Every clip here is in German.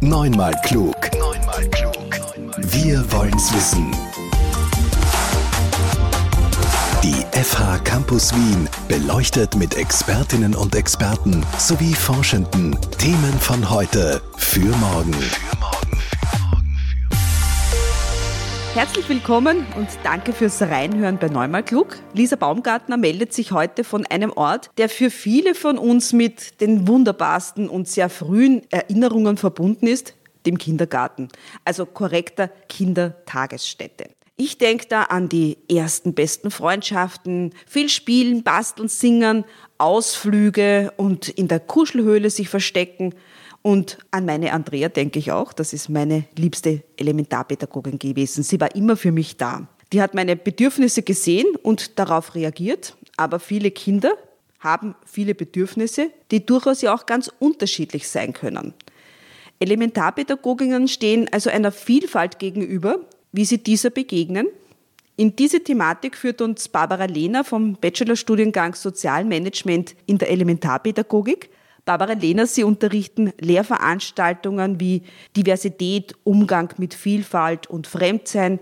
Neunmal klug. Neunmal klug. Wir wollen's wissen. Die FH Campus Wien beleuchtet mit Expertinnen und Experten sowie Forschenden Themen von heute für morgen. Herzlich willkommen und danke fürs Reinhören bei Neumal Klug. Lisa Baumgartner meldet sich heute von einem Ort, der für viele von uns mit den wunderbarsten und sehr frühen Erinnerungen verbunden ist, dem Kindergarten, also korrekter Kindertagesstätte. Ich denke da an die ersten besten Freundschaften, viel Spielen, Basteln, Singen, Ausflüge und in der Kuschelhöhle sich verstecken. Und an meine Andrea denke ich auch. Das ist meine liebste Elementarpädagogin gewesen. Sie war immer für mich da. Die hat meine Bedürfnisse gesehen und darauf reagiert. Aber viele Kinder haben viele Bedürfnisse, die durchaus ja auch ganz unterschiedlich sein können. Elementarpädagoginnen stehen also einer Vielfalt gegenüber wie sie dieser begegnen. In diese Thematik führt uns Barbara Lehner vom Bachelorstudiengang Sozialmanagement in der Elementarpädagogik. Barbara Lehner, Sie unterrichten Lehrveranstaltungen wie Diversität, Umgang mit Vielfalt und Fremdsein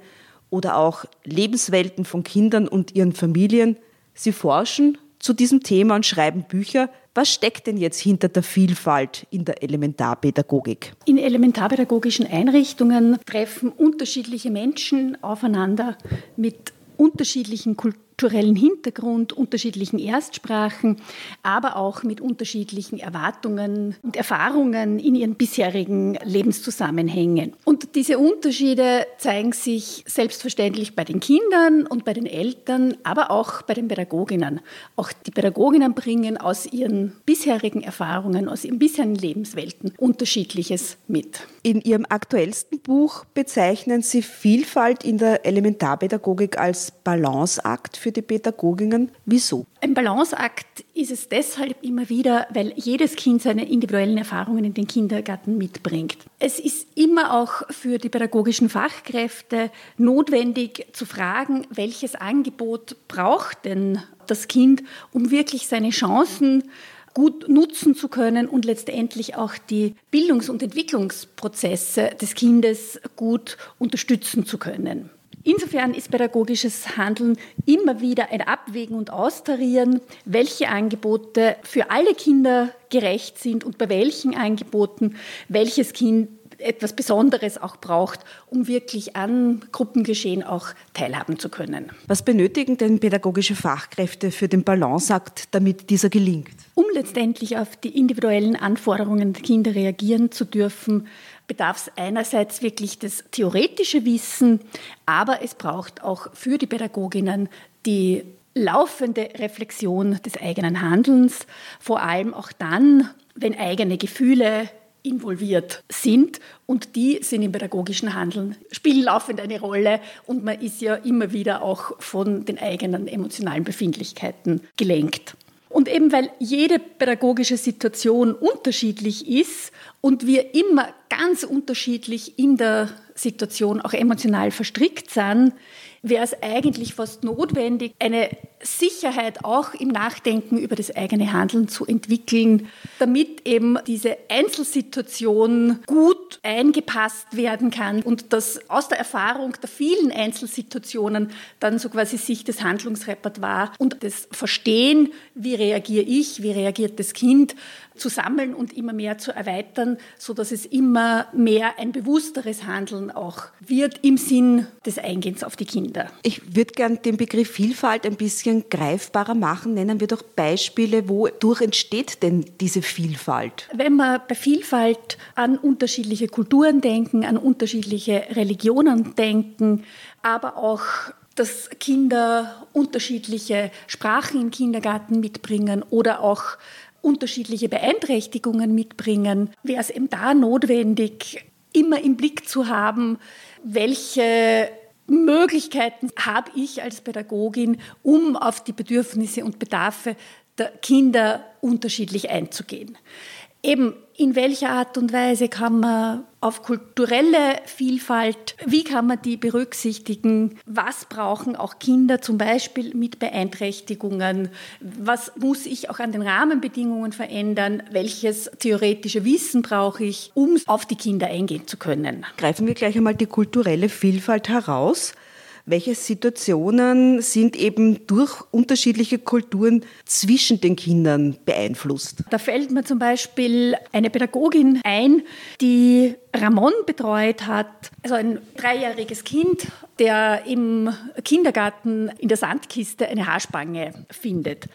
oder auch Lebenswelten von Kindern und ihren Familien. Sie forschen zu diesem Thema und schreiben Bücher. Was steckt denn jetzt hinter der Vielfalt in der Elementarpädagogik? In elementarpädagogischen Einrichtungen treffen unterschiedliche Menschen aufeinander mit unterschiedlichen Kulturen kulturellen Hintergrund, unterschiedlichen Erstsprachen, aber auch mit unterschiedlichen Erwartungen und Erfahrungen in ihren bisherigen Lebenszusammenhängen. Und diese Unterschiede zeigen sich selbstverständlich bei den Kindern und bei den Eltern, aber auch bei den Pädagoginnen. Auch die Pädagoginnen bringen aus ihren bisherigen Erfahrungen, aus ihren bisherigen Lebenswelten unterschiedliches mit. In Ihrem aktuellsten Buch bezeichnen Sie Vielfalt in der Elementarpädagogik als Balanceakt für die Pädagoginnen. Wieso? Ein Balanceakt ist es deshalb immer wieder, weil jedes Kind seine individuellen Erfahrungen in den Kindergarten mitbringt. Es ist immer auch für die pädagogischen Fachkräfte notwendig zu fragen, welches Angebot braucht denn das Kind, um wirklich seine Chancen gut nutzen zu können und letztendlich auch die Bildungs- und Entwicklungsprozesse des Kindes gut unterstützen zu können. Insofern ist pädagogisches Handeln immer wieder ein Abwägen und Austarieren, welche Angebote für alle Kinder gerecht sind und bei welchen Angeboten welches Kind etwas Besonderes auch braucht, um wirklich an Gruppengeschehen auch teilhaben zu können. Was benötigen denn pädagogische Fachkräfte für den Balanceakt, damit dieser gelingt? Um letztendlich auf die individuellen Anforderungen der Kinder reagieren zu dürfen, bedarf es einerseits wirklich das theoretische Wissen, aber es braucht auch für die Pädagoginnen die laufende Reflexion des eigenen Handelns, vor allem auch dann, wenn eigene Gefühle involviert sind und die sind im pädagogischen Handeln, spielen laufend eine Rolle und man ist ja immer wieder auch von den eigenen emotionalen Befindlichkeiten gelenkt. Und eben weil jede pädagogische Situation unterschiedlich ist und wir immer ganz unterschiedlich in der Situation auch emotional verstrickt sind, wäre es eigentlich fast notwendig, eine Sicherheit auch im Nachdenken über das eigene Handeln zu entwickeln, damit eben diese Einzelsituation gut eingepasst werden kann und dass aus der Erfahrung der vielen Einzelsituationen dann so quasi sich das Handlungsrepertoire und das Verstehen, wie reagiere ich, wie reagiert das Kind, zu sammeln und immer mehr zu erweitern, so dass es immer mehr ein bewussteres Handeln auch wird im Sinn des Eingehens auf die Kinder. Ich würde gern den Begriff Vielfalt ein bisschen greifbarer machen. Nennen wir doch Beispiele, wodurch entsteht denn diese Vielfalt? Wenn wir bei Vielfalt an unterschiedliche Kulturen denken, an unterschiedliche Religionen denken, aber auch dass Kinder unterschiedliche Sprachen im Kindergarten mitbringen oder auch unterschiedliche Beeinträchtigungen mitbringen, wäre es eben da notwendig, immer im Blick zu haben, welche Möglichkeiten habe ich als Pädagogin, um auf die Bedürfnisse und Bedarfe der Kinder unterschiedlich einzugehen. Eben in welcher Art und Weise kann man auf kulturelle Vielfalt, wie kann man die berücksichtigen, was brauchen auch Kinder zum Beispiel mit Beeinträchtigungen, was muss ich auch an den Rahmenbedingungen verändern, welches theoretische Wissen brauche ich, um auf die Kinder eingehen zu können. Greifen wir gleich einmal die kulturelle Vielfalt heraus. Welche Situationen sind eben durch unterschiedliche Kulturen zwischen den Kindern beeinflusst? Da fällt mir zum Beispiel eine Pädagogin ein, die Ramon betreut hat, also ein dreijähriges Kind, der im Kindergarten in der Sandkiste eine Haarspange findet.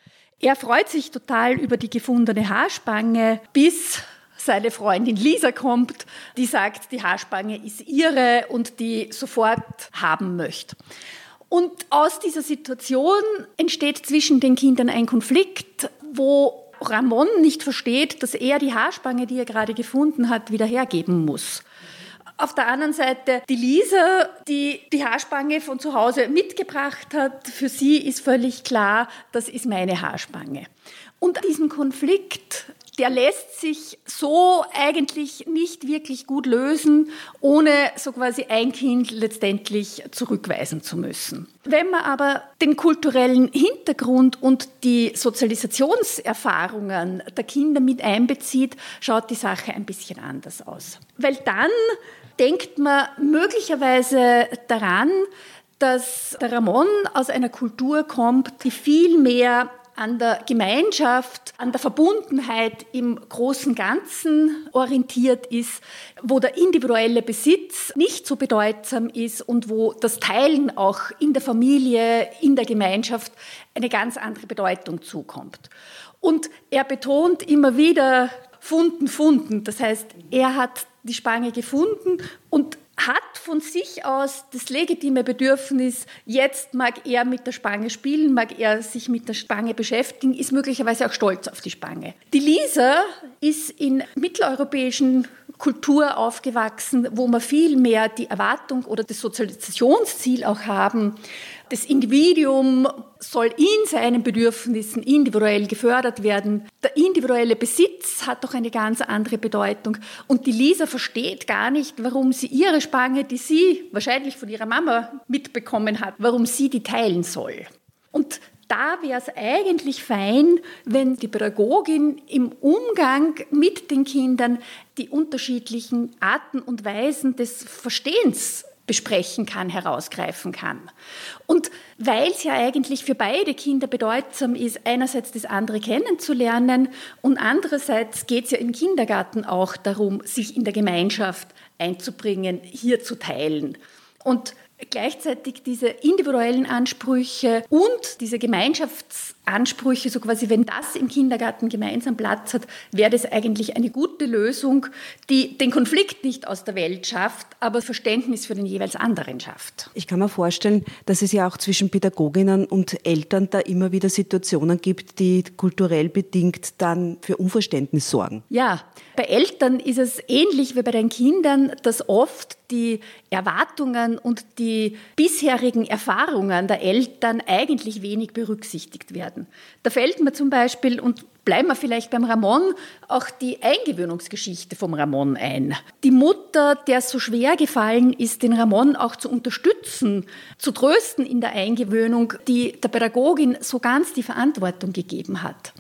Er freut sich total über die gefundene Haarspange, bis seine Freundin Lisa kommt, die sagt, die Haarspange ist ihre und die sofort haben möchte. Und aus dieser Situation entsteht zwischen den Kindern ein Konflikt, wo Ramon nicht versteht, dass er die Haarspange, die er gerade gefunden hat, wieder hergeben muss. Auf der anderen Seite die Lisa, die die Haarspange von zu Hause mitgebracht hat. Für sie ist völlig klar, das ist meine Haarspange. Und diesen Konflikt der lässt sich so eigentlich nicht wirklich gut lösen, ohne so quasi ein Kind letztendlich zurückweisen zu müssen. Wenn man aber den kulturellen Hintergrund und die Sozialisationserfahrungen der Kinder mit einbezieht, schaut die Sache ein bisschen anders aus. Weil dann denkt man möglicherweise daran, dass der Ramon aus einer Kultur kommt, die viel mehr an der Gemeinschaft, an der Verbundenheit im großen Ganzen orientiert ist, wo der individuelle Besitz nicht so bedeutsam ist und wo das Teilen auch in der Familie, in der Gemeinschaft eine ganz andere Bedeutung zukommt. Und er betont immer wieder Funden, Funden. Das heißt, er hat die Spange gefunden und von sich aus das legitime Bedürfnis, jetzt mag er mit der Spange spielen, mag er sich mit der Spange beschäftigen, ist möglicherweise auch stolz auf die Spange. Die Lisa ist in mitteleuropäischen Kultur aufgewachsen, wo man viel mehr die Erwartung oder das Sozialisationsziel auch haben, das Individuum soll in seinen Bedürfnissen individuell gefördert werden. Der individuelle Besitz hat doch eine ganz andere Bedeutung. Und die Lisa versteht gar nicht, warum sie ihre Spange, die sie wahrscheinlich von ihrer Mama mitbekommen hat, warum sie die teilen soll. Und da wäre es eigentlich fein, wenn die Pädagogin im Umgang mit den Kindern die unterschiedlichen Arten und Weisen des Verstehens besprechen kann, herausgreifen kann. Und weil es ja eigentlich für beide Kinder bedeutsam ist, einerseits das andere kennenzulernen und andererseits geht es ja im Kindergarten auch darum, sich in der Gemeinschaft einzubringen, hier zu teilen. Und gleichzeitig diese individuellen Ansprüche und diese Gemeinschaftsansprüche, so quasi, wenn das im Kindergarten gemeinsam Platz hat, wäre das eigentlich eine gute Lösung, die den Konflikt nicht aus der Welt schafft, aber Verständnis für den jeweils anderen schafft. Ich kann mir vorstellen, dass es ja auch zwischen Pädagoginnen und Eltern da immer wieder Situationen gibt, die kulturell bedingt dann für Unverständnis sorgen. Ja, bei Eltern ist es ähnlich wie bei den Kindern, dass oft die Erwartungen und die bisherigen Erfahrungen der Eltern eigentlich wenig berücksichtigt werden. Da fällt mir zum Beispiel, und bleiben wir vielleicht beim Ramon, auch die Eingewöhnungsgeschichte vom Ramon ein. Die Mutter, der es so schwer gefallen ist, den Ramon auch zu unterstützen, zu trösten in der Eingewöhnung, die der Pädagogin so ganz die Verantwortung gegeben hat.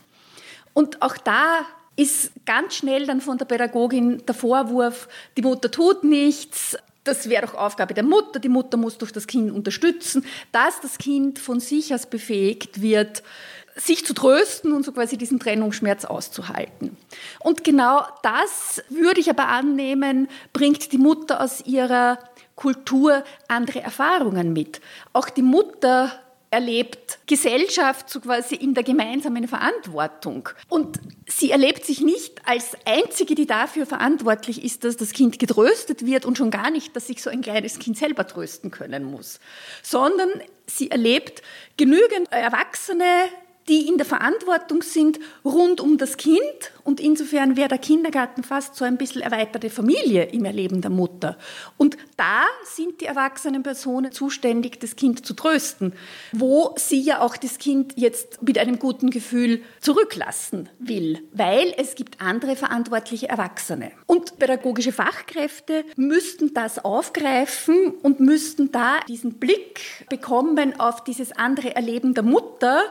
Und auch da ist ganz schnell dann von der Pädagogin der Vorwurf, die Mutter tut nichts, das wäre doch Aufgabe der Mutter, die Mutter muss doch das Kind unterstützen, dass das Kind von sich aus befähigt wird, sich zu trösten und so quasi diesen Trennungsschmerz auszuhalten. Und genau das würde ich aber annehmen, bringt die Mutter aus ihrer Kultur andere Erfahrungen mit. Auch die Mutter erlebt Gesellschaft so quasi in der gemeinsamen Verantwortung. Und sie erlebt sich nicht als Einzige, die dafür verantwortlich ist, dass das Kind getröstet wird und schon gar nicht, dass sich so ein kleines Kind selber trösten können muss, sondern sie erlebt genügend Erwachsene, die in der Verantwortung sind rund um das Kind. Und insofern wäre der Kindergarten fast so ein bisschen erweiterte Familie im Erleben der Mutter. Und da sind die erwachsenen Personen zuständig, das Kind zu trösten, wo sie ja auch das Kind jetzt mit einem guten Gefühl zurücklassen will, weil es gibt andere verantwortliche Erwachsene. Und pädagogische Fachkräfte müssten das aufgreifen und müssten da diesen Blick bekommen auf dieses andere Erleben der Mutter,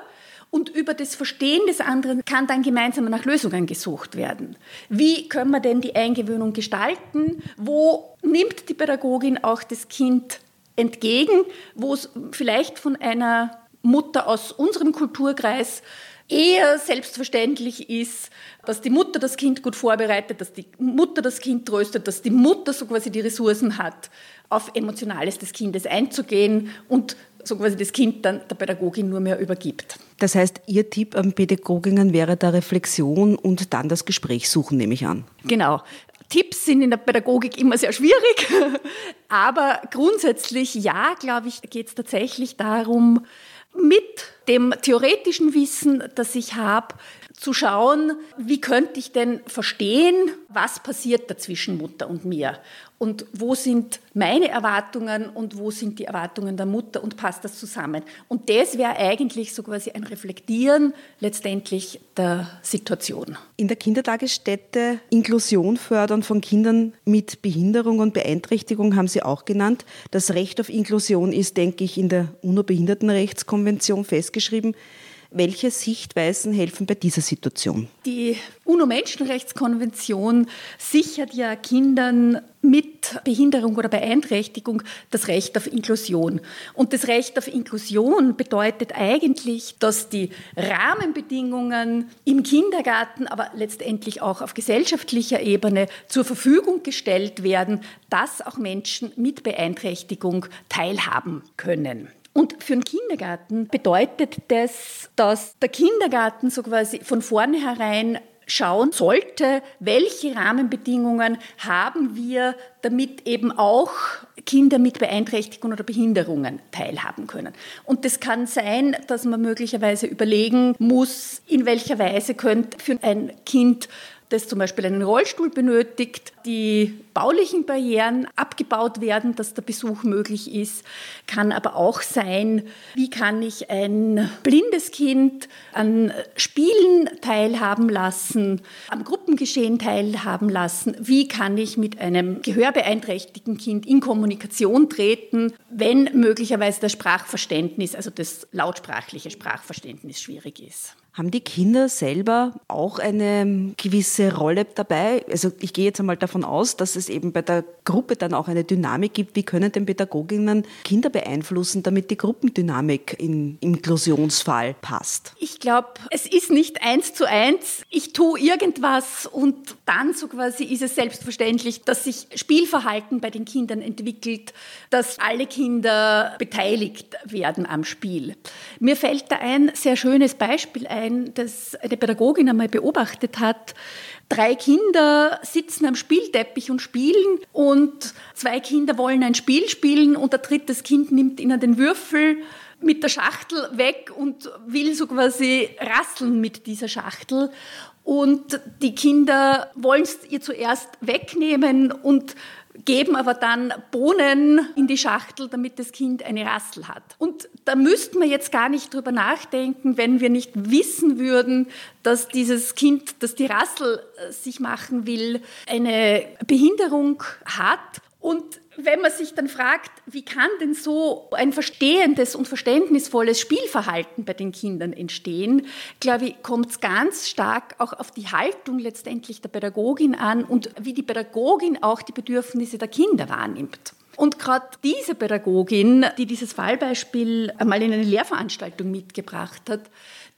und über das Verstehen des anderen kann dann gemeinsam nach Lösungen gesucht werden. Wie können wir denn die Eingewöhnung gestalten? Wo nimmt die Pädagogin auch das Kind entgegen, wo es vielleicht von einer Mutter aus unserem Kulturkreis eher selbstverständlich ist, dass die Mutter das Kind gut vorbereitet, dass die Mutter das Kind tröstet, dass die Mutter so quasi die Ressourcen hat, auf Emotionales des Kindes einzugehen und so quasi das Kind dann der Pädagogin nur mehr übergibt. Das heißt, Ihr Tipp an Pädagoginnen wäre da Reflexion und dann das Gespräch suchen, nehme ich an. Genau. Tipps sind in der Pädagogik immer sehr schwierig, aber grundsätzlich ja, glaube ich, geht es tatsächlich darum, mit dem theoretischen Wissen, das ich habe, zu schauen, wie könnte ich denn verstehen, was passiert dazwischen Mutter und mir und wo sind meine Erwartungen und wo sind die Erwartungen der Mutter und passt das zusammen. Und das wäre eigentlich so quasi ein Reflektieren letztendlich der Situation. In der Kindertagesstätte Inklusion fördern von Kindern mit Behinderung und Beeinträchtigung haben Sie auch genannt. Das Recht auf Inklusion ist, denke ich, in der UNO-Behindertenrechtskonvention festgeschrieben. Welche Sichtweisen helfen bei dieser Situation? Die UNO-Menschenrechtskonvention sichert ja Kindern mit Behinderung oder Beeinträchtigung das Recht auf Inklusion. Und das Recht auf Inklusion bedeutet eigentlich, dass die Rahmenbedingungen im Kindergarten, aber letztendlich auch auf gesellschaftlicher Ebene zur Verfügung gestellt werden, dass auch Menschen mit Beeinträchtigung teilhaben können. Und für den Kindergarten bedeutet das, dass der Kindergarten so quasi von vornherein schauen sollte, welche Rahmenbedingungen haben wir, damit eben auch Kinder mit Beeinträchtigungen oder Behinderungen teilhaben können. Und das kann sein, dass man möglicherweise überlegen muss, in welcher Weise könnte für ein Kind das zum Beispiel einen Rollstuhl benötigt, die baulichen Barrieren abgebaut werden, dass der Besuch möglich ist, kann aber auch sein, wie kann ich ein blindes Kind an Spielen teilhaben lassen, am Gruppengeschehen teilhaben lassen, wie kann ich mit einem gehörbeeinträchtigten Kind in Kommunikation treten, wenn möglicherweise das Sprachverständnis, also das lautsprachliche Sprachverständnis schwierig ist. Haben die Kinder selber auch eine gewisse Rolle dabei? Also ich gehe jetzt einmal davon aus, dass es eben bei der Gruppe dann auch eine Dynamik gibt. Wie können denn Pädagoginnen Kinder beeinflussen, damit die Gruppendynamik im Inklusionsfall passt? Ich glaube, es ist nicht eins zu eins. Ich tue irgendwas und dann so quasi ist es selbstverständlich, dass sich Spielverhalten bei den Kindern entwickelt, dass alle Kinder beteiligt werden am Spiel. Mir fällt da ein sehr schönes Beispiel ein ein, das eine Pädagogin einmal beobachtet hat. Drei Kinder sitzen am Spielteppich und spielen und zwei Kinder wollen ein Spiel spielen und ein drittes Kind nimmt ihnen den Würfel mit der Schachtel weg und will so quasi rasseln mit dieser Schachtel. Und die Kinder wollen es ihr zuerst wegnehmen und geben aber dann Bohnen in die Schachtel, damit das Kind eine Rassel hat. Und da müssten wir jetzt gar nicht drüber nachdenken, wenn wir nicht wissen würden, dass dieses Kind, das die Rassel äh, sich machen will, eine Behinderung hat und wenn man sich dann fragt, wie kann denn so ein verstehendes und verständnisvolles Spielverhalten bei den Kindern entstehen, glaube ich, kommt es ganz stark auch auf die Haltung letztendlich der Pädagogin an und wie die Pädagogin auch die Bedürfnisse der Kinder wahrnimmt. Und gerade diese Pädagogin, die dieses Fallbeispiel einmal in eine Lehrveranstaltung mitgebracht hat,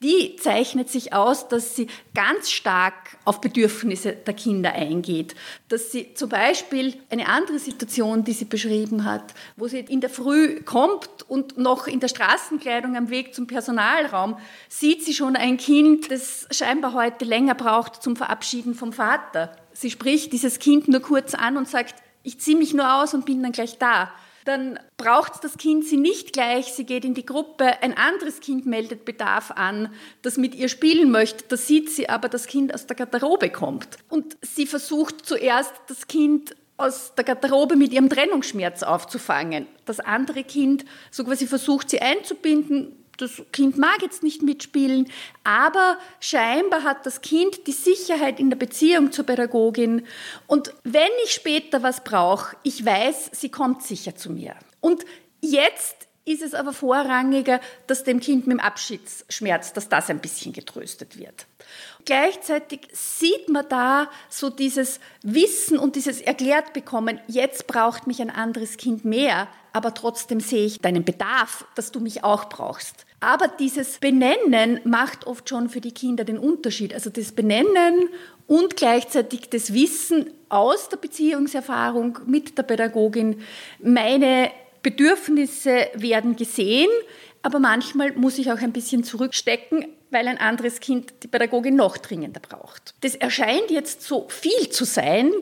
die zeichnet sich aus, dass sie ganz stark auf Bedürfnisse der Kinder eingeht. Dass sie zum Beispiel eine andere Situation, die sie beschrieben hat, wo sie in der Früh kommt und noch in der Straßenkleidung am Weg zum Personalraum sieht sie schon ein Kind, das scheinbar heute länger braucht zum Verabschieden vom Vater. Sie spricht dieses Kind nur kurz an und sagt, ich ziehe mich nur aus und bin dann gleich da. Dann braucht das Kind sie nicht gleich, sie geht in die Gruppe, ein anderes Kind meldet Bedarf an, das mit ihr spielen möchte, da sieht sie aber, das Kind aus der Garderobe kommt. Und sie versucht zuerst, das Kind aus der Garderobe mit ihrem Trennungsschmerz aufzufangen. Das andere Kind so quasi versucht, sie einzubinden, das Kind mag jetzt nicht mitspielen, aber scheinbar hat das Kind die Sicherheit in der Beziehung zur Pädagogin. Und wenn ich später was brauche, ich weiß, sie kommt sicher zu mir. Und jetzt ist es aber vorrangiger, dass dem Kind mit dem Abschiedsschmerz, dass das ein bisschen getröstet wird. Gleichzeitig sieht man da so dieses Wissen und dieses erklärt bekommen, jetzt braucht mich ein anderes Kind mehr, aber trotzdem sehe ich deinen Bedarf, dass du mich auch brauchst. Aber dieses Benennen macht oft schon für die Kinder den Unterschied. Also das Benennen und gleichzeitig das Wissen aus der Beziehungserfahrung mit der Pädagogin, meine Bedürfnisse werden gesehen, aber manchmal muss ich auch ein bisschen zurückstecken, weil ein anderes Kind die Pädagogin noch dringender braucht. Das erscheint jetzt so viel zu sein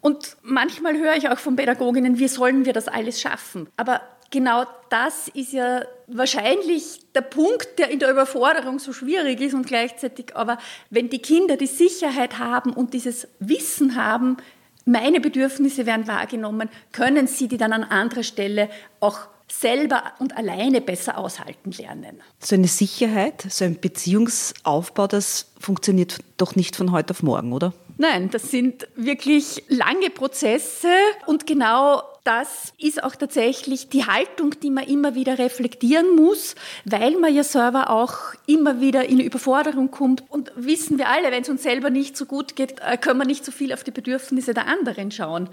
und manchmal höre ich auch von Pädagoginnen, wie sollen wir das alles schaffen? Aber genau das ist ja wahrscheinlich der Punkt, der in der Überforderung so schwierig ist und gleichzeitig aber, wenn die Kinder die Sicherheit haben und dieses Wissen haben, meine Bedürfnisse werden wahrgenommen, können sie die dann an anderer Stelle auch selber und alleine besser aushalten lernen. So eine Sicherheit, so ein Beziehungsaufbau, das funktioniert doch nicht von heute auf morgen, oder? Nein, das sind wirklich lange Prozesse und genau das ist auch tatsächlich die Haltung, die man immer wieder reflektieren muss, weil man ja selber auch immer wieder in Überforderung kommt. Und wissen wir alle, wenn es uns selber nicht so gut geht, äh, können wir nicht so viel auf die Bedürfnisse der anderen schauen.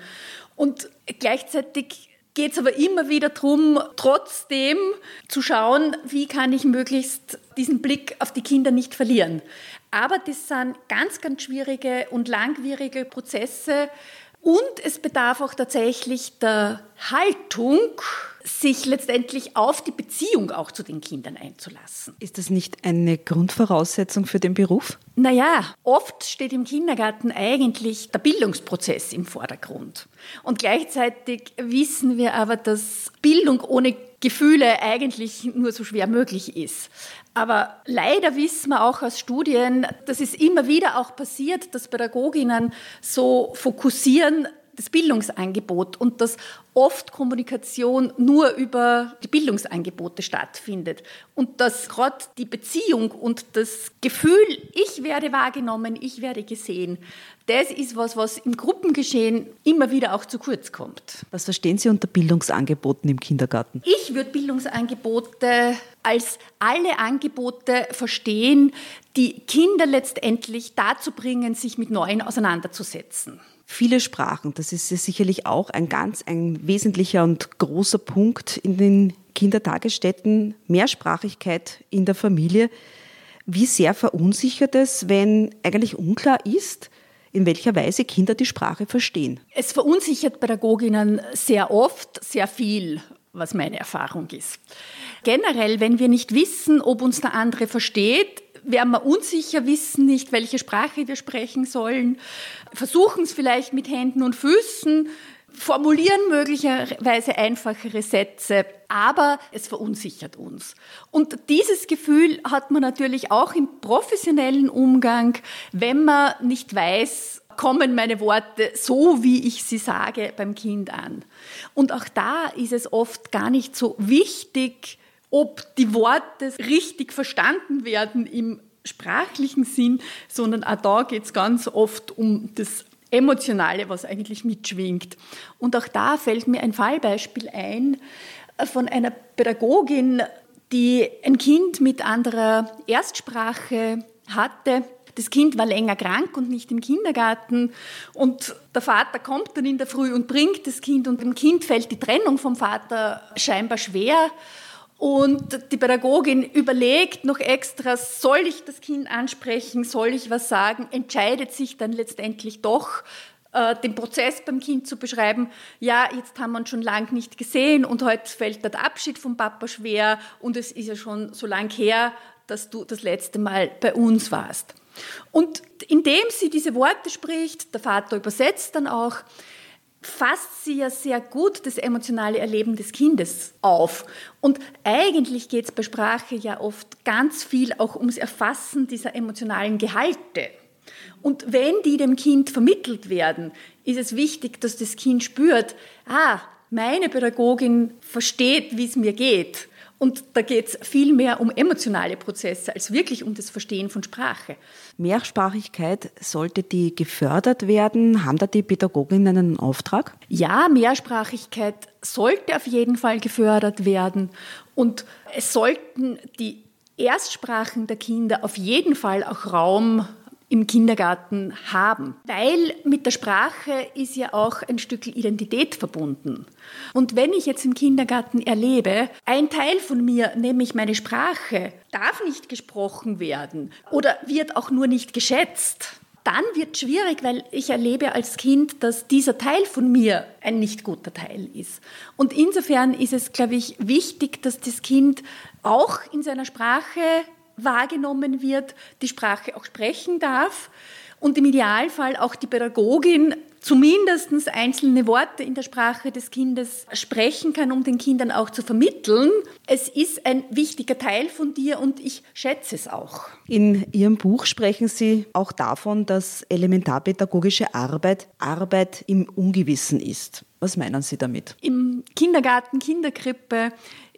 Und gleichzeitig geht es aber immer wieder darum, trotzdem zu schauen, wie kann ich möglichst diesen Blick auf die Kinder nicht verlieren. Aber das sind ganz, ganz schwierige und langwierige Prozesse. Und es bedarf auch tatsächlich der Haltung, sich letztendlich auf die Beziehung auch zu den Kindern einzulassen. Ist das nicht eine Grundvoraussetzung für den Beruf? Naja, oft steht im Kindergarten eigentlich der Bildungsprozess im Vordergrund. Und gleichzeitig wissen wir aber, dass Bildung ohne Gefühle eigentlich nur so schwer möglich ist. Aber leider wissen wir auch aus Studien, dass es immer wieder auch passiert, dass Pädagoginnen so fokussieren, das Bildungsangebot und dass oft Kommunikation nur über die Bildungsangebote stattfindet und dass gerade die Beziehung und das Gefühl, ich werde wahrgenommen, ich werde gesehen, das ist was, was im Gruppengeschehen immer wieder auch zu kurz kommt. Was verstehen Sie unter Bildungsangeboten im Kindergarten? Ich würde Bildungsangebote als alle Angebote verstehen, die Kinder letztendlich dazu bringen, sich mit Neuen auseinanderzusetzen. Viele Sprachen, das ist ja sicherlich auch ein ganz ein wesentlicher und großer Punkt in den Kindertagesstätten, Mehrsprachigkeit in der Familie. Wie sehr verunsichert es, wenn eigentlich unklar ist, in welcher Weise Kinder die Sprache verstehen? Es verunsichert Pädagoginnen sehr oft, sehr viel, was meine Erfahrung ist. Generell, wenn wir nicht wissen, ob uns der andere versteht, werden wir unsicher, wissen nicht, welche Sprache wir sprechen sollen, versuchen es vielleicht mit Händen und Füßen, formulieren möglicherweise einfachere Sätze, aber es verunsichert uns. Und dieses Gefühl hat man natürlich auch im professionellen Umgang, wenn man nicht weiß, kommen meine Worte so, wie ich sie sage, beim Kind an. Und auch da ist es oft gar nicht so wichtig, ob die Worte richtig verstanden werden im sprachlichen Sinn, sondern auch da geht es ganz oft um das Emotionale, was eigentlich mitschwingt. Und auch da fällt mir ein Fallbeispiel ein äh, von einer Pädagogin, die ein Kind mit anderer Erstsprache hatte. Das Kind war länger krank und nicht im Kindergarten. Und der Vater kommt dann in der Früh und bringt das Kind. Und dem Kind fällt die Trennung vom Vater scheinbar schwer. Und die Pädagogin überlegt noch extra, soll ich das Kind ansprechen, soll ich was sagen, entscheidet sich dann letztendlich doch, äh, den Prozess beim Kind zu beschreiben. Ja, jetzt haben wir uns schon lange nicht gesehen und heute fällt der Abschied vom Papa schwer und es ist ja schon so lang her, dass du das letzte Mal bei uns warst. Und indem sie diese Worte spricht, der Vater übersetzt dann auch, fasst sie ja sehr gut das emotionale Erleben des Kindes auf. Und eigentlich geht es bei Sprache ja oft ganz viel auch ums Erfassen dieser emotionalen Gehalte. Und wenn die dem Kind vermittelt werden, ist es wichtig, dass das Kind spürt, ah, meine Pädagogin versteht, wie es mir geht. Und da geht es viel mehr um emotionale Prozesse als wirklich um das Verstehen von Sprache. Mehrsprachigkeit, sollte die gefördert werden? Haben da die Pädagoginnen einen Auftrag? Ja, Mehrsprachigkeit sollte auf jeden Fall gefördert werden. Und es sollten die Erstsprachen der Kinder auf jeden Fall auch Raum im Kindergarten haben. Weil mit der Sprache ist ja auch ein Stück Identität verbunden. Und wenn ich jetzt im Kindergarten erlebe, ein Teil von mir, nämlich meine Sprache, darf nicht gesprochen werden oder wird auch nur nicht geschätzt, dann wird es schwierig, weil ich erlebe als Kind, dass dieser Teil von mir ein nicht guter Teil ist. Und insofern ist es, glaube ich, wichtig, dass das Kind auch in seiner Sprache wahrgenommen wird, die Sprache auch sprechen darf und im Idealfall auch die Pädagogin zumindest einzelne Worte in der Sprache des Kindes sprechen kann, um den Kindern auch zu vermitteln. Es ist ein wichtiger Teil von dir und ich schätze es auch. In Ihrem Buch sprechen Sie auch davon, dass elementarpädagogische Arbeit Arbeit im Ungewissen ist. Was meinen Sie damit? Im Kindergarten, Kinderkrippe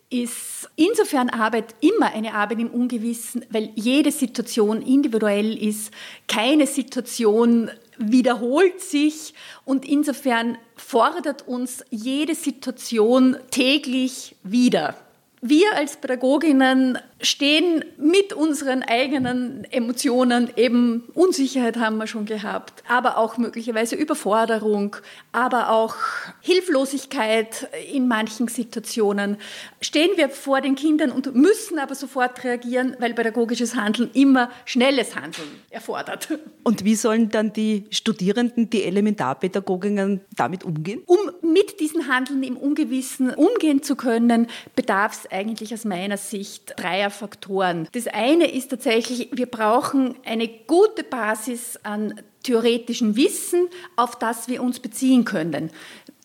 ist insofern Arbeit immer eine Arbeit im Ungewissen, weil jede Situation individuell ist. Keine Situation wiederholt sich und insofern fordert uns jede Situation täglich wieder. Wir als Pädagoginnen stehen mit unseren eigenen Emotionen, eben Unsicherheit haben wir schon gehabt, aber auch möglicherweise Überforderung, aber auch Hilflosigkeit in manchen Situationen. Stehen wir vor den Kindern und müssen aber sofort reagieren, weil pädagogisches Handeln immer schnelles Handeln erfordert. Und wie sollen dann die Studierenden, die Elementarpädagoginnen damit umgehen? Um mit diesen Handeln im Ungewissen umgehen zu können, bedarf es eigentlich aus meiner Sicht dreier Faktoren. Das eine ist tatsächlich, wir brauchen eine gute Basis an theoretischem Wissen, auf das wir uns beziehen können.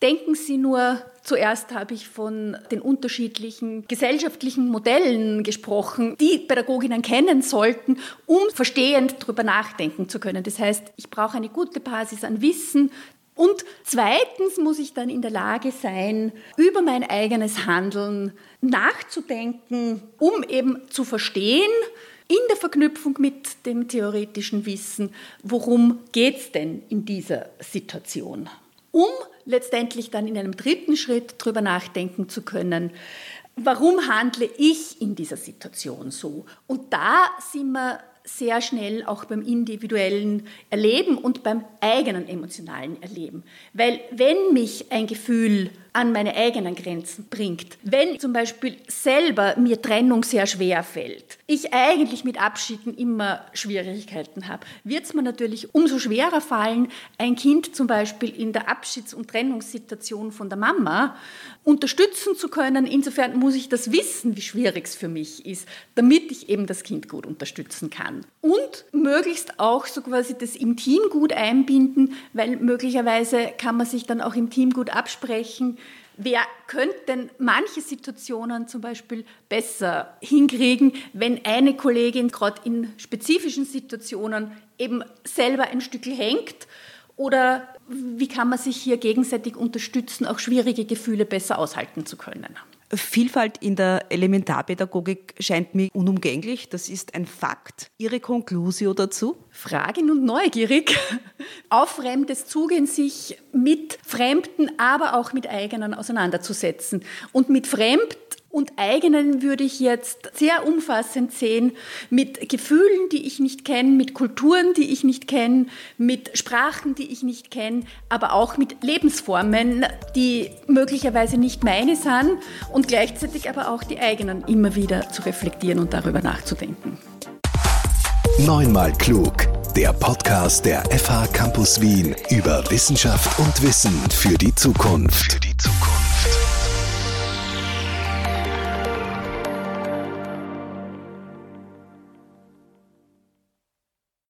Denken Sie nur, zuerst habe ich von den unterschiedlichen gesellschaftlichen Modellen gesprochen, die Pädagoginnen kennen sollten, um verstehend darüber nachdenken zu können. Das heißt, ich brauche eine gute Basis an Wissen, und zweitens muss ich dann in der Lage sein, über mein eigenes Handeln nachzudenken, um eben zu verstehen, in der Verknüpfung mit dem theoretischen Wissen, worum geht es denn in dieser Situation. Um letztendlich dann in einem dritten Schritt darüber nachdenken zu können, warum handle ich in dieser Situation so. Und da sind wir sehr schnell auch beim individuellen Erleben und beim eigenen emotionalen Erleben. Weil wenn mich ein Gefühl an meine eigenen Grenzen bringt. Wenn zum Beispiel selber mir Trennung sehr schwer fällt, ich eigentlich mit Abschieden immer Schwierigkeiten habe, wird es mir natürlich umso schwerer fallen, ein Kind zum Beispiel in der Abschieds- und Trennungssituation von der Mama unterstützen zu können. Insofern muss ich das wissen, wie schwierig es für mich ist, damit ich eben das Kind gut unterstützen kann. Und möglichst auch so quasi das im Team gut einbinden, weil möglicherweise kann man sich dann auch im Team gut absprechen, Wer könnte denn manche Situationen zum Beispiel besser hinkriegen, wenn eine Kollegin gerade in spezifischen Situationen eben selber ein Stück hängt? Oder wie kann man sich hier gegenseitig unterstützen, auch schwierige Gefühle besser aushalten zu können? Vielfalt in der Elementarpädagogik scheint mir unumgänglich. Das ist ein Fakt. Ihre Konklusio dazu? Fragen und neugierig. Auf fremdes Zugehen, sich mit Fremden, aber auch mit eigenen auseinanderzusetzen. Und mit Fremd und eigenen würde ich jetzt sehr umfassend sehen mit Gefühlen, die ich nicht kenne, mit Kulturen, die ich nicht kenne, mit Sprachen, die ich nicht kenne, aber auch mit Lebensformen, die möglicherweise nicht meine sind und gleichzeitig aber auch die eigenen immer wieder zu reflektieren und darüber nachzudenken. Neunmal klug. Der Podcast der FH Campus Wien über Wissenschaft und Wissen für die Zukunft. Für die Zukunft.